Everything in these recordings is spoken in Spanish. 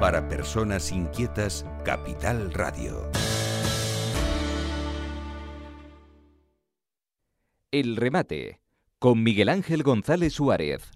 Para personas inquietas, Capital Radio. El remate con Miguel Ángel González Suárez.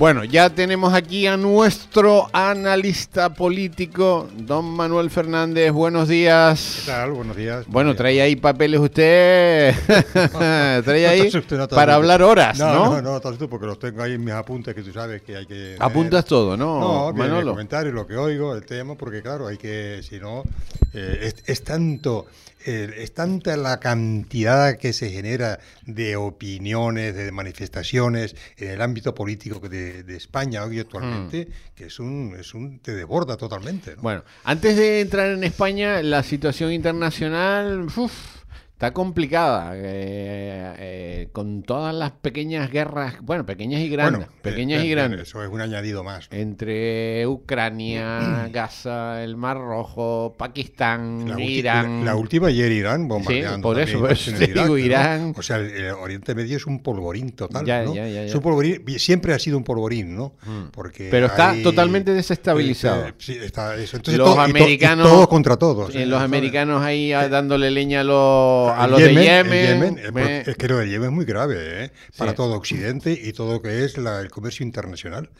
Bueno, ya tenemos aquí a nuestro analista político, don Manuel Fernández. Buenos días. ¿Qué tal? Buenos días. Bueno, trae ahí papeles usted. trae ahí para hablar horas, ¿no? No, no, no, porque los tengo ahí en mis apuntes que tú sabes que hay que. Apuntas todo, ¿no? No, Manolo? comentarios, lo que oigo, el tema, porque claro, hay que, si no, eh, es tanto es tanta la cantidad que se genera de opiniones, de manifestaciones en el ámbito político de, de España hoy actualmente, hmm. que es un, es un, te desborda totalmente. Bueno, antes de entrar en España, la situación internacional... Está complicada, eh, eh, con todas las pequeñas guerras, bueno, pequeñas y grandes, pequeñas y eh, grandes. Eso es un añadido más. Entre Ucrania, Gaza, el Mar Rojo, Pakistán, Irán. La, última ayer Irán bombardeando. Sí, por eso, digo, Irán. O sea, el, Oriente Medio es un polvorín total, ¿no? un polvorín, siempre ha sido un polvorín, ¿no? Mm. Porque Pero está totalmente desestabilizado. sí, está eso. Entonces, los americanos, todos contra todos. los americanos ahí dándole leña a los a los de Yemen. Es que lo de Yemen es muy grave ¿eh? para todo Occidente y todo lo que es el comercio internacional.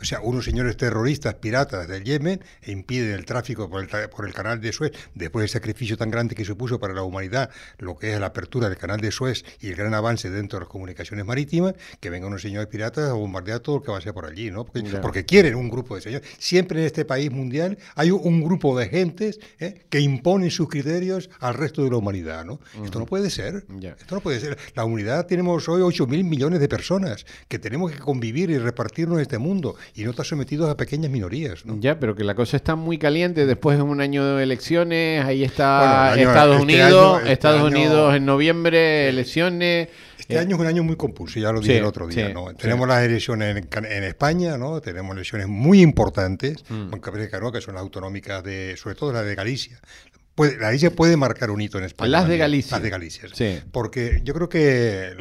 O sea, unos señores terroristas, piratas del Yemen, impiden el tráfico por el, por el canal de Suez, después del sacrificio tan grande que supuso para la humanidad lo que es la apertura del canal de Suez y el gran avance dentro de las comunicaciones marítimas, que vengan unos señores piratas a bombardear todo lo que va a ser por allí, ¿no? Porque, quieren un grupo de señores. Siempre en este país mundial hay un grupo de gentes ¿eh? que imponen sus criterios al resto de la humanidad, ¿no? Esto no puede ser. Esto no puede ser. La unidad tenemos hoy 8 mil millones de personas que tenemos que convivir y repartirnos en este mundo y no estar sometidos a pequeñas minorías. Ya, pero que la cosa está muy caliente. Después de un año de elecciones, ahí está Estados este Unidos. Este Estados Unidos en noviembre, elecciones. Este año es un año muy compulso, ya lo dije el otro día. ¿no? Tenemos las elecciones en, España, ¿no? tenemos elecciones muy importantes, mm. que son las autonómicas, de, sobre todo las de Galicia. Puede, la Galicia puede marcar un hito en España. Las de Galicia. Las de Galicia. Sí. Porque yo creo que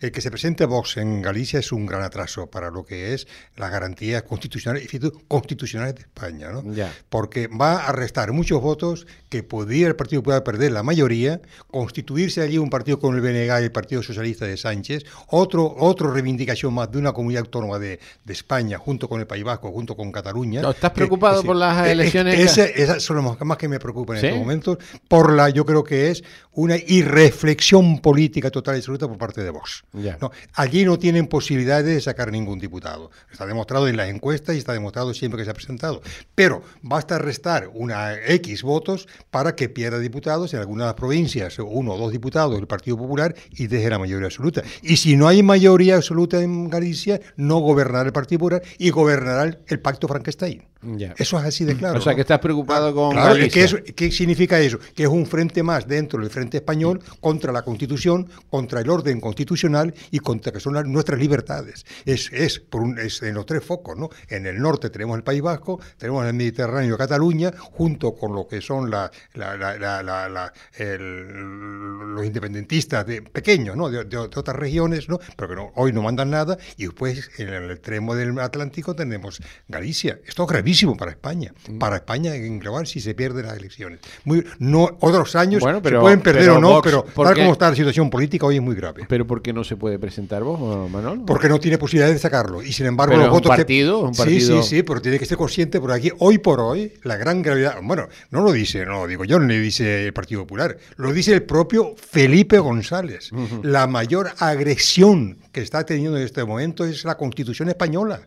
el que se presente Vox en Galicia es un gran atraso para lo que es las garantías constitucionales, constitucionales de España. ¿no? Porque va a restar muchos votos que podría el Partido Popular perder la mayoría, constituirse allí un partido con el BNG y el Partido Socialista de Sánchez, otro, otra reivindicación más de una comunidad autónoma de, España junto con el País Vasco, junto con Cataluña. ¿Estás preocupado por las elecciones? Esas son las más que me preocupa en estos momentos, por la, yo creo que es una irreflexión política total y absoluta por parte de Vox. No, allí no tienen posibilidades de sacar ningún diputado. Está demostrado en las encuestas y está demostrado siempre que se ha presentado. Pero basta restar una X votos para que pierda diputados en algunas provincias, uno o dos diputados del Partido Popular y deje la mayoría absoluta. Y si no hay mayoría absoluta en Galicia, no gobernará el Partido Popular y gobernará el Pacto Frankenstein. Eso es así de claro. O sea, que estás preocupado con. Claro, ¿qué, significa eso? Que es un frente más dentro del frente español contra la Constitución, contra el orden constitucional y contra que son nuestras libertades. Es, es, por un, es en los tres focos, ¿no? En el norte tenemos el País Vasco, tenemos el Mediterráneo, Cataluña, junto con lo que son la, los independentistas de, pequeños, ¿no? De, otras regiones, ¿no? Pero que hoy no mandan nada. Y después, en el extremo del Atlántico, tenemos Galicia. Esto es gravísimo para España. Mm. Para España en global si se pierden las elecciones. Muy, no, otros años se pueden perder o no, pero tal como está la situación política hoy es muy grave. ¿Pero por qué no se puede presentar vos, Manuel? Porque no tiene posibilidad de sacarlo. Y sin embargo, los votos. Un partido, un partido... Sí, sí, sí, pero tiene que ser consciente por aquí, hoy por hoy, la gran gravedad. Bueno, no lo dice, no lo digo yo, no lo dice el Partido Popular, lo dice el propio Felipe González. La mayor agresión que está teniendo en este momento es la Constitución española,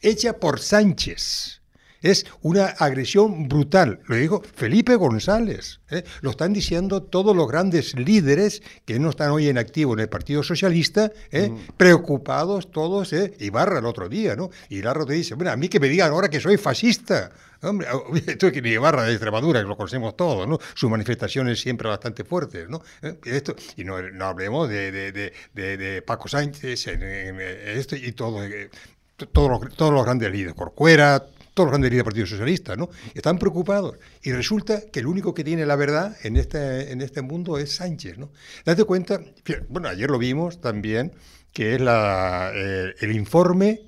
hecha por Sánchez. Es una agresión brutal. Lo digo Felipe González. ¿eh? Lo están diciendo todos los grandes líderes que no están hoy en activo en el Partido Socialista, ¿eh? mm. preocupados todos. ¿eh? Ibarra el otro día, ¿no? Y Ibarra te dice, bueno, a mí que me digan ahora que soy fascista. Hombre, esto es que Ibarra de Extremadura, que lo conocemos todos, ¿no? Sus manifestaciones siempre bastante fuertes, ¿no? ¿Eh? Esto, y no, no hablemos de, de, de, Paco Sánchez, esto y todo, todos, los, todos los grandes líderes, Corcuera, todos los grandes líderes del Partido Socialista, ¿no? Están preocupados. Y resulta que el único que tiene la verdad en este, en este mundo es Sánchez, ¿no? Date cuenta, bueno, ayer lo vimos también, que es la, eh, el informe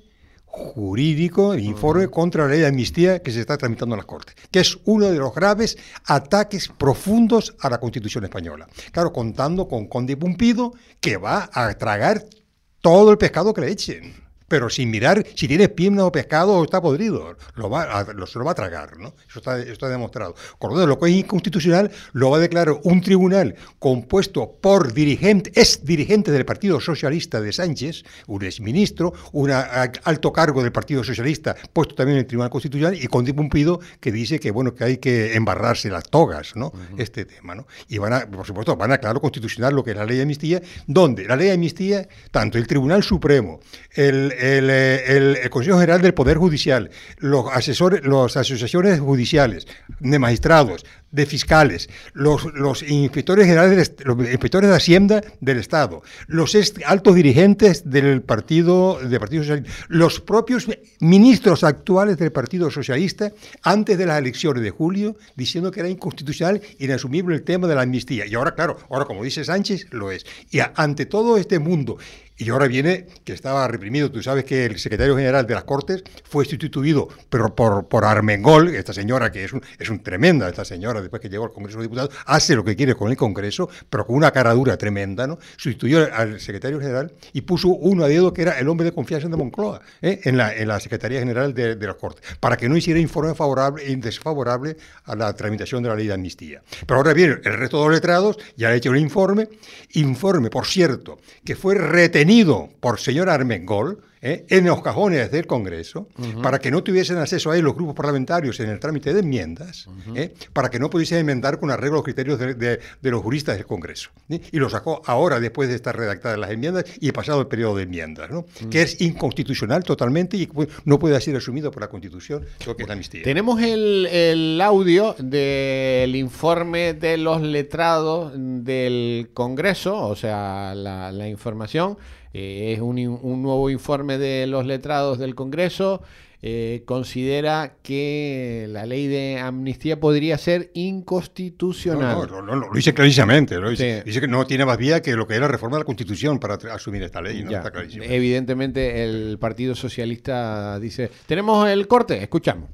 jurídico, el informe contra la ley de amnistía que se está tramitando en las Cortes, que es uno de los graves ataques profundos a la Constitución española. Claro, contando con Conde Pumpido, que va a tragar todo el pescado que le echen pero sin mirar si tiene espina o pescado o está podrido. Lo va a, lo, se lo va a tragar, ¿no? Eso está, está demostrado. Con lo que es inconstitucional lo va a declarar un tribunal compuesto por dirigentes, ex dirigentes del Partido Socialista de Sánchez, un exministro, un alto cargo del Partido Socialista, puesto también en el Tribunal Constitucional, y con Pumpido que dice que bueno que hay que embarrarse las togas, ¿no? Este tema, ¿no? Y van a, por supuesto, van a aclarar constitucional lo que es la ley de amnistía, donde la ley de amnistía, tanto el Tribunal Supremo, el eh, el, Consejo General del Poder Judicial, los asesores, las asociaciones judiciales, de magistrados, de fiscales, los, inspectores generales, los inspectores de Hacienda del Estado, los altos dirigentes del Partido, del Partido Socialista, los propios ministros actuales del Partido Socialista, antes de las elecciones de julio, diciendo que era inconstitucional, inasumible el tema de la amnistía. Y ahora, claro, ahora como dice Sánchez, lo es. Y ante todo este mundo y ahora viene que estaba reprimido. Tú sabes que el secretario general de las Cortes fue sustituido pero por, por Armengol, esta señora que es un, es un tremenda, esta señora después que llegó al Congreso de Diputados, hace lo que quiere con el Congreso, pero con una cara dura tremenda, ¿no? Sustituyó al secretario general y puso uno a dedo que era el hombre de confianza de Moncloa, ¿eh? en, la, en la Secretaría General de, las Cortes, para que no hiciera informe favorable y desfavorable a la tramitación de la ley de amnistía. Pero ahora viene el resto de los letrados, ya ha hecho un informe, informe, por cierto, que fue retenido por señor Armengol ¿eh? en los cajones del Congreso, para que no tuviesen acceso a él los grupos parlamentarios en el trámite de enmiendas, ¿eh? para que no pudiesen enmendar con arreglo los criterios de, los juristas del Congreso. ¿eh? Y lo sacó ahora, después de estar redactadas las enmiendas y pasado el periodo de enmiendas, ¿no? que es inconstitucional totalmente y no puede ser asumido por la Constitución, lo que es la amnistía. Tenemos el, audio del informe de los letrados del Congreso, o sea, la, la información. Eh, es un, nuevo informe de los letrados del Congreso. Eh, considera que la ley de amnistía podría ser inconstitucional. No, no, lo dice clarísimamente. Dice, que no tiene más vía que lo que es la reforma de la Constitución para asumir esta ley. Evidentemente, el Partido Socialista dice: Tenemos el corte, escuchamos.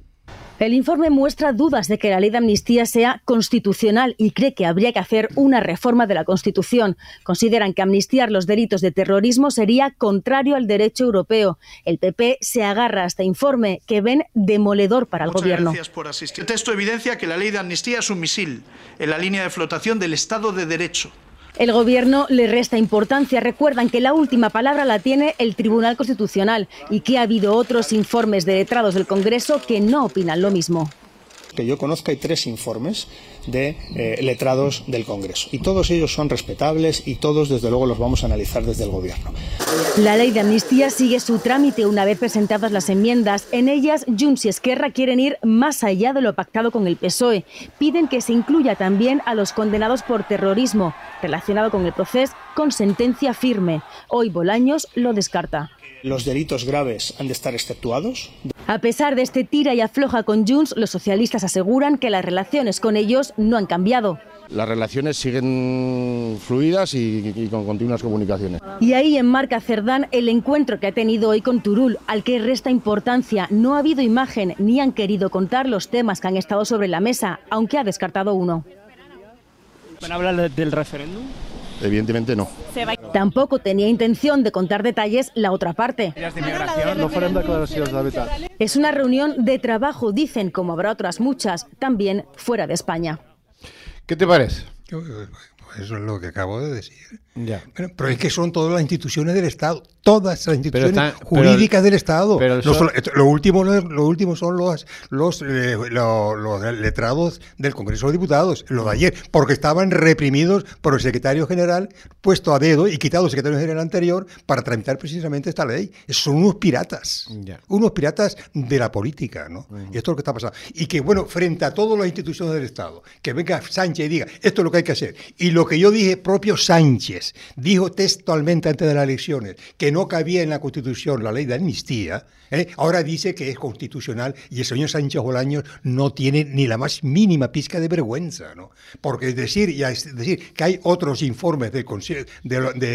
El informe muestra dudas de que la ley de amnistía sea constitucional y cree que habría que hacer una reforma de la Constitución. Consideran que amnistiar los delitos de terrorismo sería contrario al derecho europeo. El PP se agarra a este informe que ven demoledor para el gobierno. Gracias por asistir. El texto evidencia que la ley de amnistía es un misil en la línea de flotación del Estado de Derecho. El Gobierno le resta importancia. Recuerdan que la última palabra la tiene el Tribunal Constitucional y que ha habido otros informes de letrados del Congreso que no opinan lo mismo. Que yo conozca hay tres informes de eh, letrados del Congreso. Y todos ellos son respetables y todos, desde luego, los vamos a analizar desde el Gobierno. La ley de amnistía sigue su trámite una vez presentadas las enmiendas. En ellas, Junts y Esquerra quieren ir más allá de lo pactado con el PSOE. Piden que se incluya también a los condenados por terrorismo, relacionado con el proceso, con sentencia firme. Hoy Bolaños lo descarta. Los delitos graves han de estar exceptuados. A pesar de este tira y afloja con Junts, los socialistas aseguran que las relaciones con ellos no han cambiado. Las relaciones siguen fluidas y, con continuas comunicaciones. Y ahí enmarca Cerdán el encuentro que ha tenido hoy con Turul, al que resta importancia. No ha habido imagen ni han querido contar los temas que han estado sobre la mesa, aunque ha descartado uno. ¿Van a hablar del referéndum? Evidentemente no. Tampoco tenía intención de contar detalles la otra parte. Es una reunión de trabajo, dicen, como habrá otras muchas, también fuera de España. ¿Qué te parece? Eso es lo que acabo de decir. Pero es que son todas las instituciones del Estado, todas las instituciones jurídicas del Estado. lo, último, lo último son los, los, eh, los, letrados del Congreso de Diputados, lo de ayer, porque estaban reprimidos por el secretario general, puesto a dedo y quitado el secretario general anterior para tramitar precisamente esta ley. Son unos piratas, unos piratas de la política, ¿no? Y esto es lo que está pasando. Y que, bueno, frente a todas las instituciones del Estado, que venga Sánchez y diga, esto es lo que hay que hacer, y lo que yo dije, propio Sánchez dijo textualmente antes de las elecciones que no cabía en la Constitución la ley de amnistía, ¿eh? ahora dice que es constitucional y el señor Sánchez Bolaños no tiene ni la más mínima pizca de vergüenza, ¿no? Porque es decir, es decir que hay otros informes de-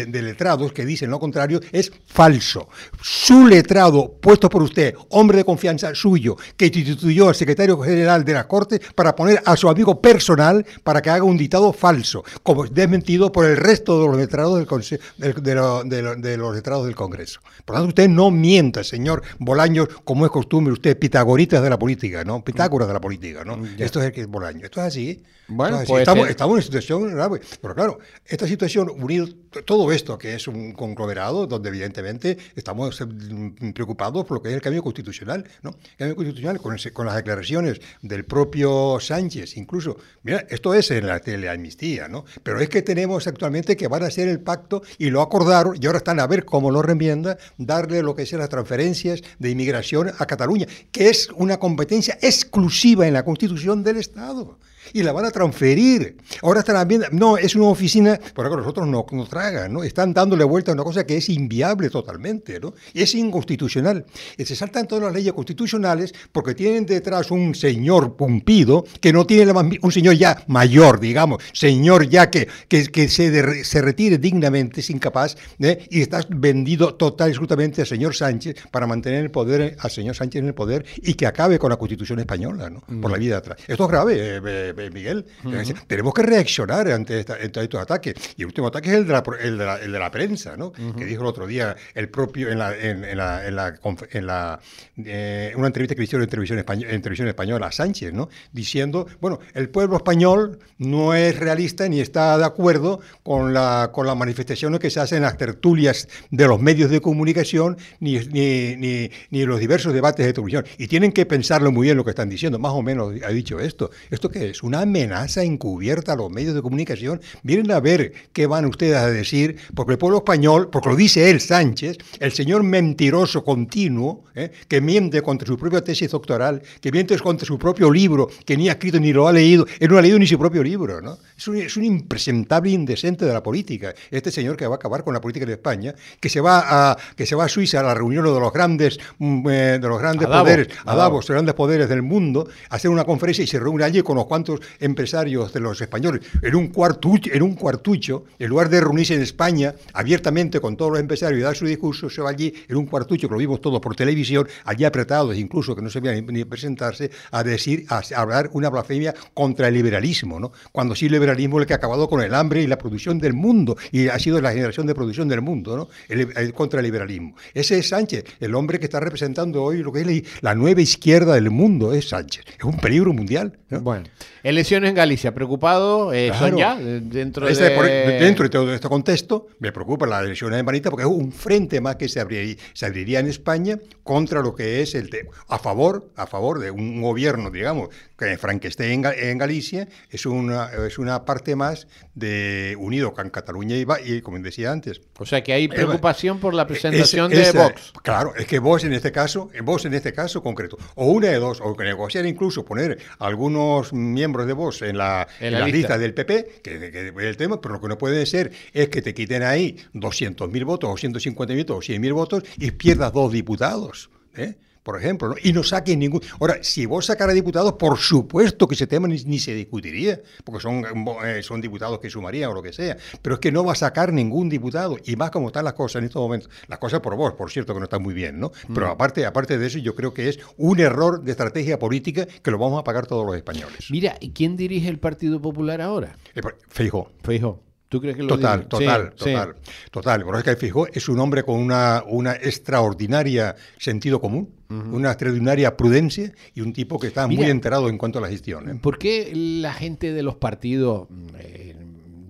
de letrados que dicen lo contrario es falso. Su letrado, puesto por usted, hombre de confianza suyo, que instituyó al secretario general de la Corte para poner a su amigo personal para que haga un dictado falso, como desmentido por el resto de los letrados del Conse- del- de, lo- de lo- de los letrados del Congreso. Por lo tanto, usted no mienta, señor Bolaños, como es costumbre, usted pitagoritas de la política, ¿no? Pitágoras de la política, ¿no? Esto es el que es Bolaños. Esto es así. Bueno, pues, estamos, estamos en una situación grave. Pero claro, esta situación, unido t- todo esto, que es un conglomerado, donde evidentemente estamos eh, mm, preocupados por lo que es el cambio constitucional, ¿no? El cambio constitucional con, ese- con las declaraciones del propio Sánchez, incluso. Mira, esto es en la teleamnistía, ¿no? Pero es que tenemos actualmente que van a hacer el pacto y lo acordaron y ahora están a ver cómo lo remienda, darle lo que sean las transferencias de inmigración a Cataluña, que es una competencia exclusiva en la Constitución del Estado y la van a transferir. Ahora están viendo, no, es una oficina, por ahora nosotros no nos tragan, ¿no? Están dándole vuelta a una cosa que es inviable totalmente, ¿no? Es inconstitucional. Se saltan todas las leyes constitucionales porque tienen detrás un señor pumpido que no tiene la más un señor ya mayor, digamos, señor ya que, que, que se, de- se retire dignamente, es incapaz, ¿eh? y está vendido total y absolutamente al señor Sánchez para mantener el poder, al señor Sánchez en el poder y que acabe con la constitución española, ¿no? Por la vida de atrás. Esto es grave, eh, eh, Miguel. Es decir, Tenemos que reaccionar ante, esta- ante estos ataques. Y el último ataque es el de la, el de la, el de la prensa, ¿no? Que dijo el otro día el propio, en la, en, en la, en la, en la, eh, una entrevista que hicieron en televisión, española, en televisión española a Sánchez, ¿no? Diciendo, bueno, el pueblo español no es realista ni está de acuerdo con, la, con las manifestaciones que se hacen en las tertulias de los medios de comunicación ni, ni, ni, ni los diversos debates de televisión. Y tienen que pensarlo muy bien lo que están diciendo. Más o menos ha dicho esto. ¿Esto qué es? Una amenaza encubierta a los medios de comunicación. Vienen a ver qué van ustedes a decir, porque el pueblo español, porque lo dice él, Sánchez, el señor mentiroso continuo, ¿eh? que miente contra su propia tesis doctoral, que miente contra su propio libro, que ni ha escrito ni lo ha leído, él no ha leído ni su propio libro, ¿no? Es un, es un impresentable indecente de la política. Este señor que va a acabar con la política de España, que se va a, que se va a Suiza a la reunión de los grandes, mm, eh, de los grandes A Davos, poderes, a Davos. Los grandes poderes del mundo, a hacer una conferencia y se reúne allí con unos cuantos empresarios de los españoles en un cuartucho, en un cuartucho, en lugar de reunirse en España abiertamente con todos los empresarios y dar su discurso, se va allí en un cuartucho que lo vimos todos por televisión, allí apretados incluso que no se veían ni, presentarse, a decir, a, hablar una blasfemia contra el liberalismo, ¿no? Cuando sí el liberalismo es el que ha acabado con el hambre y la producción del mundo y ha sido la generación de producción del mundo, ¿no? Contra el liberalismo. Ese es Sánchez, el hombre que está representando hoy lo que es la, la nueva izquierda del mundo, es Sánchez. Es un peligro mundial. ¿no? Bueno, elecciones en Galicia, preocupado, eh, son Claro. ya eh, dentro Ese- de... por- dentro de todo este contexto, me preocupa la elección de Manita porque es un frente más que se abriría, se abriría en España contra lo que es el a favor a favor de un gobierno, digamos, que Frankenstein en, Ga- en Galicia es una es una parte más de unido con Cataluña y, y como decía antes. O sea que hay preocupación por la presentación Ese- de ese- Vox. Claro, es que vos en este caso, vos en este caso concreto, o una de dos, o que negociar incluso poner algunos miembros de vos en la, En en la la lista. lista del PP, que, que- el tema, pero lo que no puede ser es que te quiten ahí 200.000 votos, o 150.000 votos, o 100.000 votos y pierdas dos diputados. ¿eh? Por ejemplo, ¿no? y no saquen ningún. Ahora, si vos sacaras diputados, por supuesto que ese tema ni, ni se discutiría, porque son, eh, son diputados que sumarían o lo que sea, pero es que no va a sacar ningún diputado, y más como están las cosas en estos momentos. Las cosas por vos, por cierto, que no están muy bien, ¿no? Pero Mm. aparte, aparte de eso, yo creo que es un error de estrategia política que lo vamos a pagar todos los españoles. Mira, ¿y quién dirige el Partido Popular ahora? Eh, por- Feijóo. Feijóo. ¿Tú crees que lo Total, dirige? total, Sí, sí. total, total. Pero es un hombre con una, una extraordinaria sentido común, una extraordinaria prudencia y un tipo que está muy enterado en cuanto a la gestión. ¿eh? ¿Por qué la gente de los partidos, eh,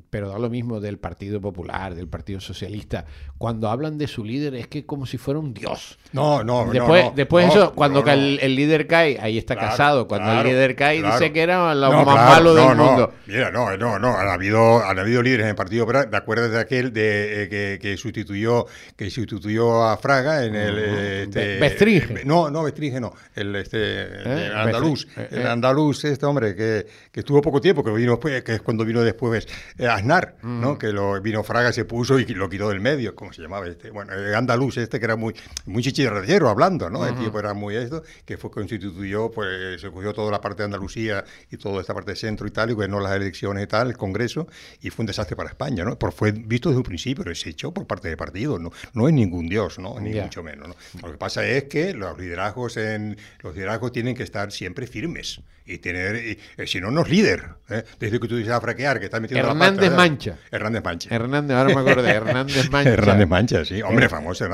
pero da lo mismo del Partido Popular, del Partido Socialista, cuando hablan de su líder es que como si fuera un dios? No, no, no, Después, no, después no, eso, cuando el, el líder cae, ahí está Claro, casado. Cuando claro, el líder cae, claro. dice que era lo más malo del no, no. mundo. Mira, no, no, no. Han habido, han habido líderes en el Partido Popular. ¿Te acuerdas de aquel de, eh, que, que sustituyó que sustituyó a Fraga en el. eh, este, eh, no, no, Bestringe no. El, este, el andaluz. Bestringe. El Eh, eh. andaluz, este hombre que, que estuvo poco tiempo, que vino después, que es cuando vino después eh, a Aznar, ¿no? Que lo vino Fraga, se puso y lo quitó del medio, ¿cómo se llamaba este? Bueno, el andaluz este que era muy, muy chichirrero hablando, ¿no? El tipo era muy esto, que fue constituyó, pues se cogió toda la parte de Andalucía y toda esta parte de centro y tal, y gobernó las elecciones y tal, el Congreso, y fue un desastre para España, ¿no? Por, fue visto desde un principio, pero se echó por parte del partido, ¿no? No es ningún dios, ¿no? Ni Ya. mucho menos, ¿no? Lo que pasa es que los liderazgos en los liderazgos tienen que estar siempre firmes y tener y, eh, si no no es líder ¿eh? desde que tú dices a fraquear que está metiendo la Hernández Mancha. Hernández Mancha Hernández, ahora me acuerdo de Hernández Mancha. Hernández Mancha, sí. Hombre, famoso.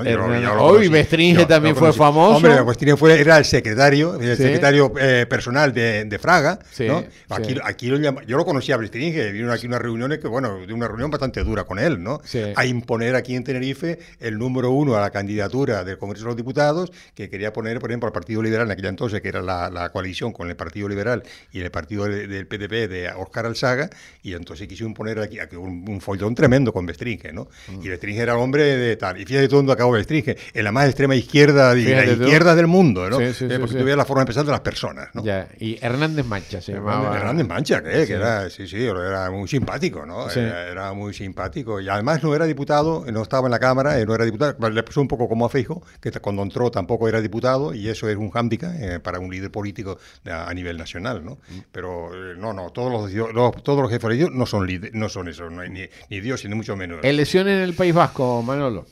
Hoy. Bestringe también fue famoso. Hombre, Bestringe fue, era el secretario, el secretario eh, personal de, de Fraga. Sí, ¿no? Aquí, aquí lo llama- yo lo conocí a Bestringe, vino aquí unas reuniones que, bueno, de una reunión bastante dura con él, ¿no? A imponer aquí en Tenerife el número uno a la candidatura del Congreso de los Diputados, que quería poner, por ejemplo, al Partido Liberal en aquella entonces, que era la, la coalición con el Partido Liberal y el partido de- del PDP de Oscar Alzaga, y entonces quiso imponer aquí, aquí un, un follón tremendo con Bestringe, ¿no? Mm. Y Bestringe era hombre de tal. Y fíjate dónde acabó Bestringe, en la más extrema izquierda, y la tú. izquierda del mundo, ¿no? Sí, sí, Eh, sí, porque veías la forma de pensar de las personas, ¿no? Ya, y Hernández Mancha se llamaba. Hernández Mancha, que, Sí. que era, sí, sí, era muy simpático, ¿no? Era, era muy simpático. Y además no era diputado, no estaba en la Cámara, eh, no era diputado. Le pasó un poco como a Feijo, que cuando entró tampoco era diputado, y eso es un hándicap eh, para un líder político de- a, a nivel nacional, ¿no? Mm. Pero eh, no, no, todos los, los- todos los jefes religios no son líder- no son eso, no hay ni, ni Dios, ni mucho menos. Elecciones en el País Vasco, Manolo.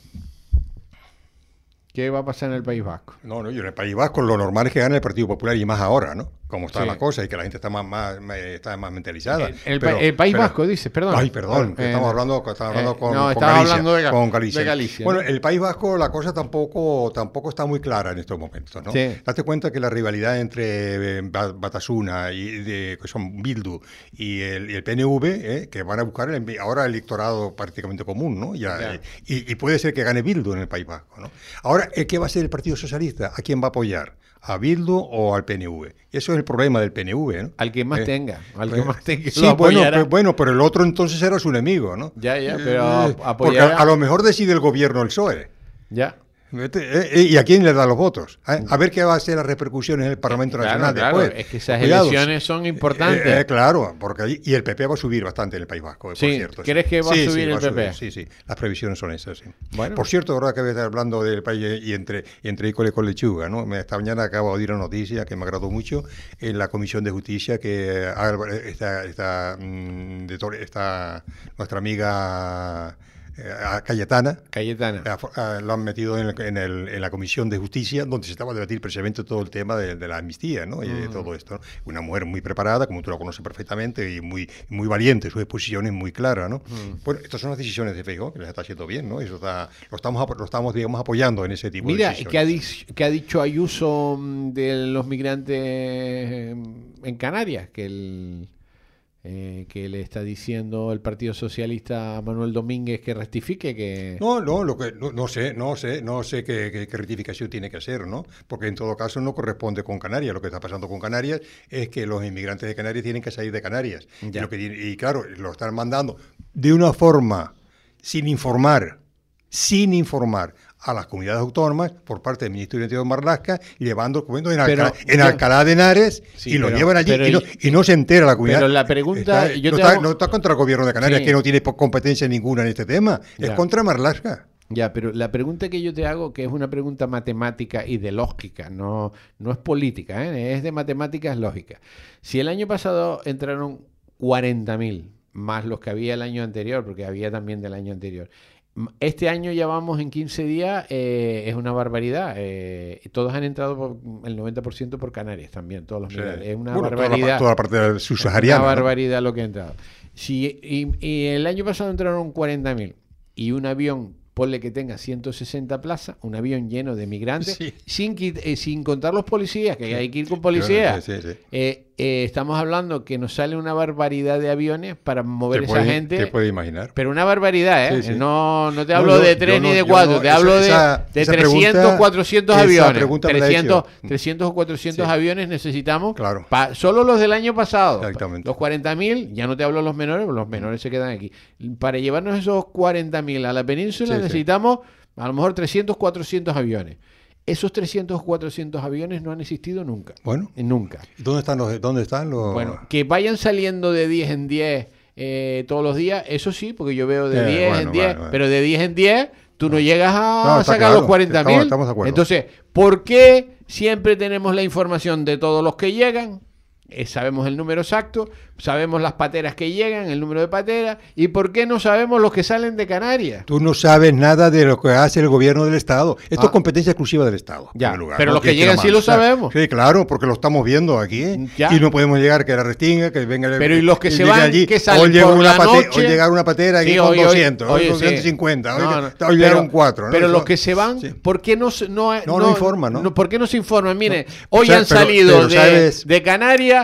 ¿Qué va a pasar en el País Vasco? No, no, yo en el País Vasco lo normal es que gane el Partido Popular y más ahora, ¿no? Como está Sí. la cosa y que la gente está más, más, está más mentalizada. El, el pa- el País Vasco, dices, perdón. Ay, perdón, Eh, estamos hablando, estamos hablando eh, con, no, con Galicia, hablando de con Galicia. de Galicia, Bueno, ¿no? el País Vasco la cosa tampoco, tampoco está muy clara en estos momentos, ¿no? Sí. Date cuenta que la rivalidad entre eh, Ba- Batasuna y de, que son Bildu y el, y el PNV, eh, que van a buscar el, ahora el electorado prácticamente común, ¿no? Ya, Ya. eh, y, y puede ser que gane Bildu en el País Vasco, ¿no? Ahora, ¿eh, ¿qué va a ser el Partido Socialista? ¿A quién va a apoyar? ¿A Bildu o al PNV? Eso es el problema del PNV, ¿no? Al que más Eh, tenga, al que eh, más tenga. Sí, bueno, pero, bueno, pero el otro entonces era su enemigo, ¿no? Ya, ya, pero Eh, ap- porque a, a lo mejor decide el gobierno el PSOE. Ya. Eh, eh, ¿Y a quién le da los votos? A, a ver qué va a ser las repercusiones en el Parlamento Claro, Nacional claro, después. es que esas Cuidados. elecciones son importantes. Eh, eh, claro, porque ahí- y el PP va a subir bastante en el País Vasco, eh, Sí, por cierto. ¿crees que va a subir el PP? Sí, sí, las previsiones son esas, sí. Bueno. Por cierto, ahora que voy a estar hablando del país y entre, y entre con lechuga, ¿no? Esta mañana acabo de oír una noticia que me agradó mucho en la Comisión de Justicia que eh, esta, esta, mm, Tore- esta nuestra amiga eh, Cayetana, Cayetana. eh, ah, lo han metido en, el- en el- en la Comisión de Justicia, donde se estaba a debatir precisamente todo el tema de, de la amnistía ¿no? y Mm. de todo esto. ¿no? Una mujer muy preparada, como tú la conoces perfectamente, y muy, muy valiente, su exposición es muy clara. ¿no? Mm. Bueno, estas son las decisiones de Feijóo, que les está haciendo bien, ¿no? Eso está, lo estamos, lo estamos digamos, apoyando en ese tipo Mira, de decisiones. ¿qué ha, dicho, qué ha dicho Ayuso mm, de los migrantes eh, en Canarias? Que, el, eh, que le está diciendo el Partido Socialista a Manuel Domínguez que rectifique, que... No, no, lo que, no, no sé, no sé, no sé qué, qué- qué rectificación tiene que hacer, ¿no? Porque en todo caso no corresponde con Canarias. Lo que está pasando con Canarias es que los inmigrantes de Canarias tienen que salir de Canarias. Y, Ya. lo que tiene- y claro, lo están mandando de una forma sin informar, sin informar a las comunidades autónomas por parte del Ministerio del Interior de Marlaska, llevando documentos en, Alcalá, en Alcalá de Henares Sí, y lo pero- llevan allí y no, y- y no se entera la comunidad. pero la pregunta, Está- yo no, está, hago- no está contra el gobierno de Canarias, Sí. que no tiene competencia ninguna en este tema, Ya. es contra Marlaska. Ya, pero la pregunta que yo te hago, que es una pregunta matemática y de lógica, no, no es política, ¿eh? es de matemáticas lógicas. Si el año pasado entraron 40.000, más los que había el año anterior, porque había también del año anterior, este año ya vamos en 15 días, eh, es una barbaridad. eh, todos han entrado por el 90% por Canarias también, todos los Sí. migrantes. Es una Bueno, toda la barbaridad. Toda la, parte del Es subsahariana. Una ¿no? barbaridad lo que ha entrado. Si, y, y el año pasado entraron 40.000 y un avión, ponle que tenga 160 plazas, un avión lleno de migrantes, Sí. sin, eh, sin contar los policías, que hay que ir con policías. Sí, sí, sí. Eh, estamos hablando que nos sale una barbaridad de aviones para mover Te esa puede- gente. Te puede imaginar. Pero una barbaridad, ¿eh? Sí, sí. No, no te hablo de tres no- ni de cuatro, te esa- hablo de, esa- de esa 300, pregunta- 400 esa aviones. pregunta me la he 300, hecho. 300 o 400 Sí. aviones necesitamos. Claro. pa- solo los del año pasado. Exactamente. Los 40.000, ya no te hablo de los menores, los menores se quedan aquí. Para llevarnos esos 40.000 a la península necesitamos a lo mejor 300, 400 aviones. Esos 300 o 400 aviones no han existido nunca. Bueno, Nunca. ¿dónde están los, dónde están los? Bueno, que vayan saliendo de 10 en 10 eh, todos los días, eso sí, porque yo veo de Eh, 10 bueno, en 10, bueno, bueno. pero de 10 en 10 tú no llegas a No, sacar claro, los 40 estamos- mil. estamos de acuerdo. Entonces, ¿por qué siempre tenemos la información de todos los que llegan? Eh, sabemos el número exacto, sabemos las pateras que llegan, el número de pateras, y por qué no sabemos los que salen de Canarias. Tú no sabes nada de lo que hace el gobierno del Estado. Esto Ah. es competencia exclusiva del Estado. Ya, lugar, pero ¿no? los que llegan sí lo sabemos. Sí, claro, porque lo estamos viendo aquí. Ya. Y no podemos llegar que la restinga, que venga el- Pero ¿y los que se van, allí. que salen hoy llega por una la pate- noche? Hoy llegar una patera aquí Sí, con hoy- hoy- 200, hoy oye, con sí. 150, hoy, No, hoy llegaron pero- 4. Pero los que se van, ¿por qué no, se- no, No, no informan, ¿no? ¿Por qué no se informan? Mire, hoy han salido de, sabes-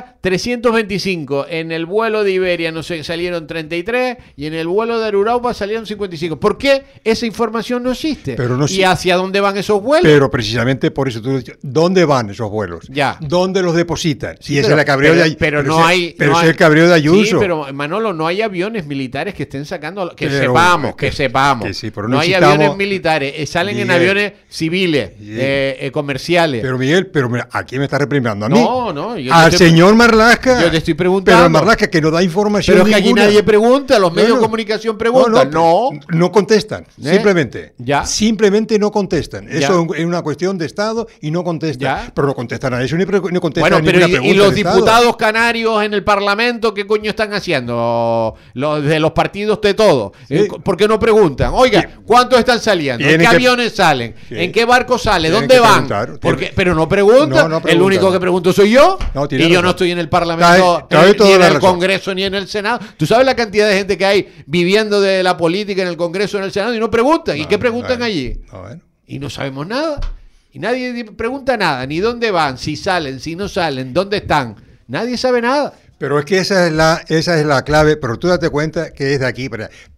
de Canarias 325. En el vuelo de Iberia no sé, salieron 33 y en el vuelo de Aruraupa salieron 55. ¿Por qué esa información no existe? Pero no ¿Y si- hacia dónde van esos vuelos? Pero precisamente por eso tú dices, ¿dónde van esos vuelos? Ya. ¿Dónde los depositan? Sí, y ese pero- es el cabreo pero- de Ay- pero no hay Pero no hay- es el cabreo de Ayuso. Sí, pero Manolo, no hay aviones militares que estén sacando, que Pero- sepamos, que sepamos. que sí, pero no hay aviones militares, eh, salen en aviones civiles, eh, eh, comerciales. Pero Miguel, pero mira, ¿a quién me está reprimiendo? ¿A mí? No, no, yo te Al estoy- señor Marlasca. Yo te estoy preguntando. Pero el Marlasca que no da información Pero es que aquí ninguna. nadie pregunta, los medios No, de no. comunicación preguntan. No, No, no contestan, ¿Eh? simplemente. Ya. Simplemente no contestan. Ya. Eso es una cuestión de Estado y no contestan. Ya. pero no contestan a eso ni, ni contestan Bueno, a pero ¿y, los Estado. diputados canarios en el Parlamento qué coño están haciendo? Los de los partidos de todo. Sí. Eh, ¿Por qué no preguntan? Oiga, ¿cuántos están saliendo? ¿En qué que- aviones salen? Sí. ¿En qué barcos sale? ¿Dónde van? Porque, pero no preguntan. No, no el único que pregunto soy yo. No, y yo razón. No estoy en el Parlamento, trae ni- en el razón. Congreso, ni en el Senado. ¿Tú sabes la cantidad de gente que hay viviendo de la política en el Congreso, en el Senado y no preguntan? ¿Y qué preguntan allí? no, bueno. y no sabemos nada. Y nadie di- pregunta nada, ni dónde van, si salen, si no salen, dónde están. Nadie sabe nada. Pero es que esa es la, esa es la clave, pero tú date cuenta que es de aquí.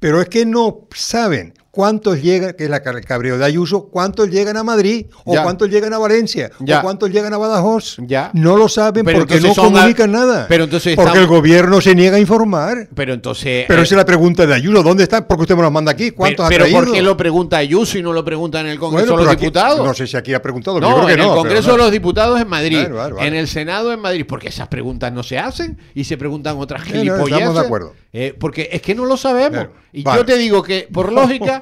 Pero es que no saben cuántos llegan, que es la cabreo de Ayuso, cuántos llegan a Madrid, o Ya. cuántos llegan a Valencia, Ya. o cuántos llegan a Badajoz. Ya. No lo saben Pero porque no comunican a- nada. pero entonces porque estamos- el gobierno se niega a informar. Pero entonces... Pero eh, esa es la pregunta de Ayuso, ¿dónde están? Porque usted me los manda aquí, ¿cuántos pero, ha pero? ¿por qué lo pregunta Ayuso y no lo preguntan en el Congreso Bueno, de los aquí- Diputados? No sé si aquí ha preguntado, No, yo creo que en no. el Congreso no. de los Diputados en Madrid, Claro, claro, claro. en el Senado en Madrid, porque esas preguntas no se hacen y se preguntan otras gilipolleces. estamos de acuerdo. Eh, porque es que no lo sabemos. Claro, Y vale. yo te digo que, por lógica,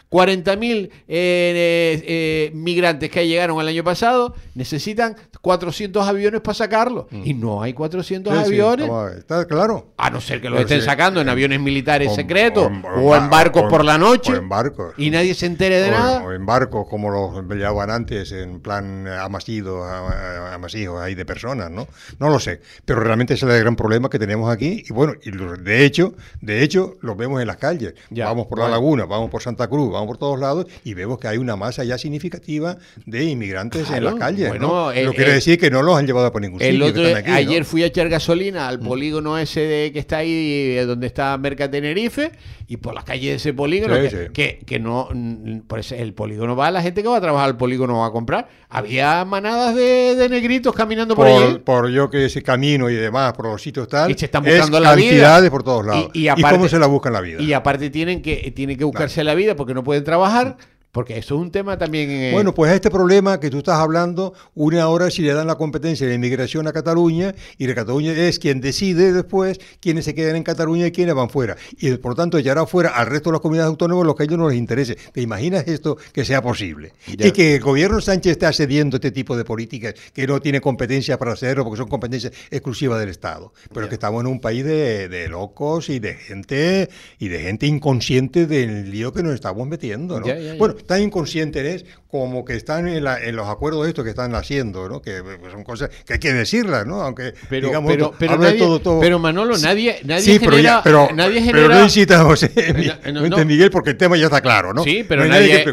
40.000 eh, eh, migrantes que llegaron el año pasado necesitan 400 aviones para sacarlos. Y no hay 400 Mm. Sí, sí, aviones. está claro. A no ser que los Pero estén sí, sacando en eh, aviones militares o- secretos o o en- barcos por la noche o en barcos. y nadie se entere de nada. o en barcos como los llamaban antes, en plan amasidos, a- amasijos ahí de personas, ¿no? No lo sé, pero realmente ese es el gran problema que tenemos aquí y bueno, y de hecho, de hecho lo vemos en las calles. Ya, vamos por la laguna, vamos por Santa Cruz, vamos por todos lados y vemos que hay una masa ya significativa de inmigrantes en las calles, bueno, ¿no? el- Lo quiere el- decir que no los han llevado por ningún El sitio, otro, ayer fui a echar gasolina al polígono ese de, que está ahí, eh, donde está Merca Tenerife, y por las calles de ese polígono, Sí, que, sí. que, que no, mm, por ese- el polígono va, la gente que va a trabajar al polígono va a comprar. Había manadas de, de negritos caminando por, allí. por, por yo que ese camino y demás, por los sitios tal, Y se están es buscando la vida. por todos lados. Y- Y, y aparte- cómo se la buscan la vida? Y aparte tienen que, tienen que buscarse la vida porque no pueden trabajar, porque eso es un tema también... eh, Bueno, pues a este problema que tú estás hablando, una hora si le dan la competencia de inmigración a Cataluña, y de Cataluña es quien decide después quiénes se quedan en Cataluña y quiénes van fuera. Y por tanto echará fuera al resto de las comunidades autónomas lo que a ellos no les interese. ¿Te imaginas esto que sea posible? Ya. Y que el gobierno Sánchez esté accediendo a este tipo de políticas que no tiene competencia para hacerlo porque son competencias exclusivas del Estado. Pero que estamos en un país de, de locos y de gente y de gente inconsciente del lío que nos estamos metiendo, ¿no? Ya. Bueno, tan inconscientes es como que están en, la- en los acuerdos estos que están haciendo, ¿no? Que pues, son cosas que hay que decirlas, ¿no? Aunque pero, digamos, pero, pero, nadie- todo, todo- pero Manolo, nadie, nadie sí, pero, genera... ya, pero, nadie pero genera- no incitamos, eh, mi- No, no. Miguel, porque el tema ya está claro, ¿no? Sí, pero nadie,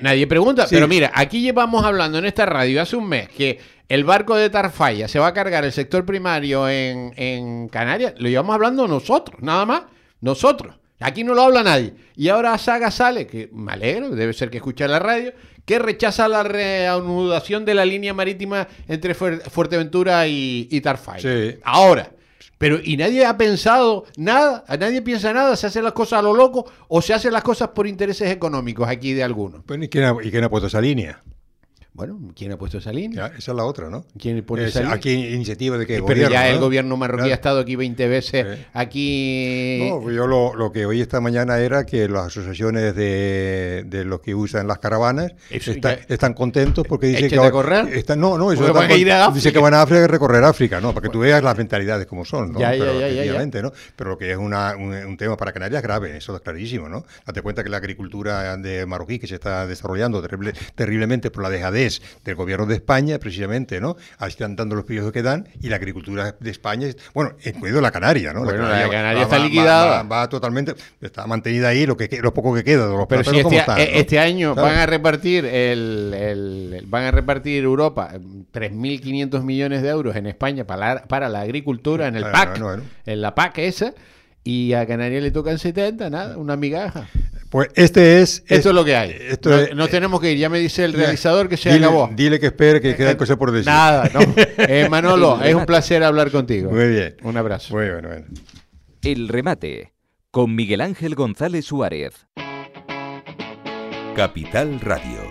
nadie, pregunta. Sí. Pero mira, aquí llevamos hablando en esta radio hace un mes que el barco de Tarfaya se va a cargar el sector primario en, en Canarias. Lo llevamos hablando nosotros, nada más. Nosotros. Aquí no lo habla nadie. Y ahora Saga sale, que me alegro, debe ser que escucha la radio, que rechaza la reanudación de la línea marítima entre Fuer- Fuerteventura y, y Tarfaya. Sí. Ahora. Pero, y nadie ha pensado nada, nadie piensa nada, se hacen las cosas a lo loco o se hacen las cosas por intereses económicos aquí de algunos. Bueno, ¿y, quién ha, y quién ha puesto esa línea? Bueno, ¿quién ha puesto esa línea? Ya, esa es la otra, ¿no? ¿Quién pone Es- esa línea? aquí iniciativa de que Pero ya el ¿no? gobierno marroquí Claro. ha estado aquí 20 veces. Aquí. No, pues yo lo, lo que oí esta mañana era que las asociaciones de, de los que usan las caravanas Eso está- ya- están contentos porque dicen que correr. están- no, no, eso van a ir dice que van a África a recorrer África, no, para que tú veas las mentalidades como son, ¿no? Ya, ya, Pero ya, ¿no? Pero lo que es una- un, un tema para Canarias grave, eso es clarísimo, ¿no? Date cuenta que la agricultura de marroquí que se está desarrollando terrible- terriblemente por la dejadez del gobierno de España, precisamente, ¿no? Ahí están dando los periodos que dan y la agricultura de España, es- bueno, incluido la Canaria, ¿no? Bueno, la Canaria va- está va- liquidada. Va, va totalmente, está mantenida ahí lo que lo poco que queda de los Pero si este, están, eh, ¿no? este año ¿Sabes? van a repartir el, van a repartir Europa eh, 3.500 millones de euros en España para la, para la agricultura en el Bueno, PAC, en la PAC esa, y a Canarias le tocan 70, nada, una migaja. Pues este es Esto es lo que hay. Esto no, es- tenemos que ir, ya me dice el realizador que se dile, acabó. Dile que espere que quedan cosas por decir. Nada, no. Eh, Manolo, es un placer hablar contigo. Muy bien. Un abrazo. Muy bueno, bueno. El remate con Miguel Ángel González Suárez. Capital Radio.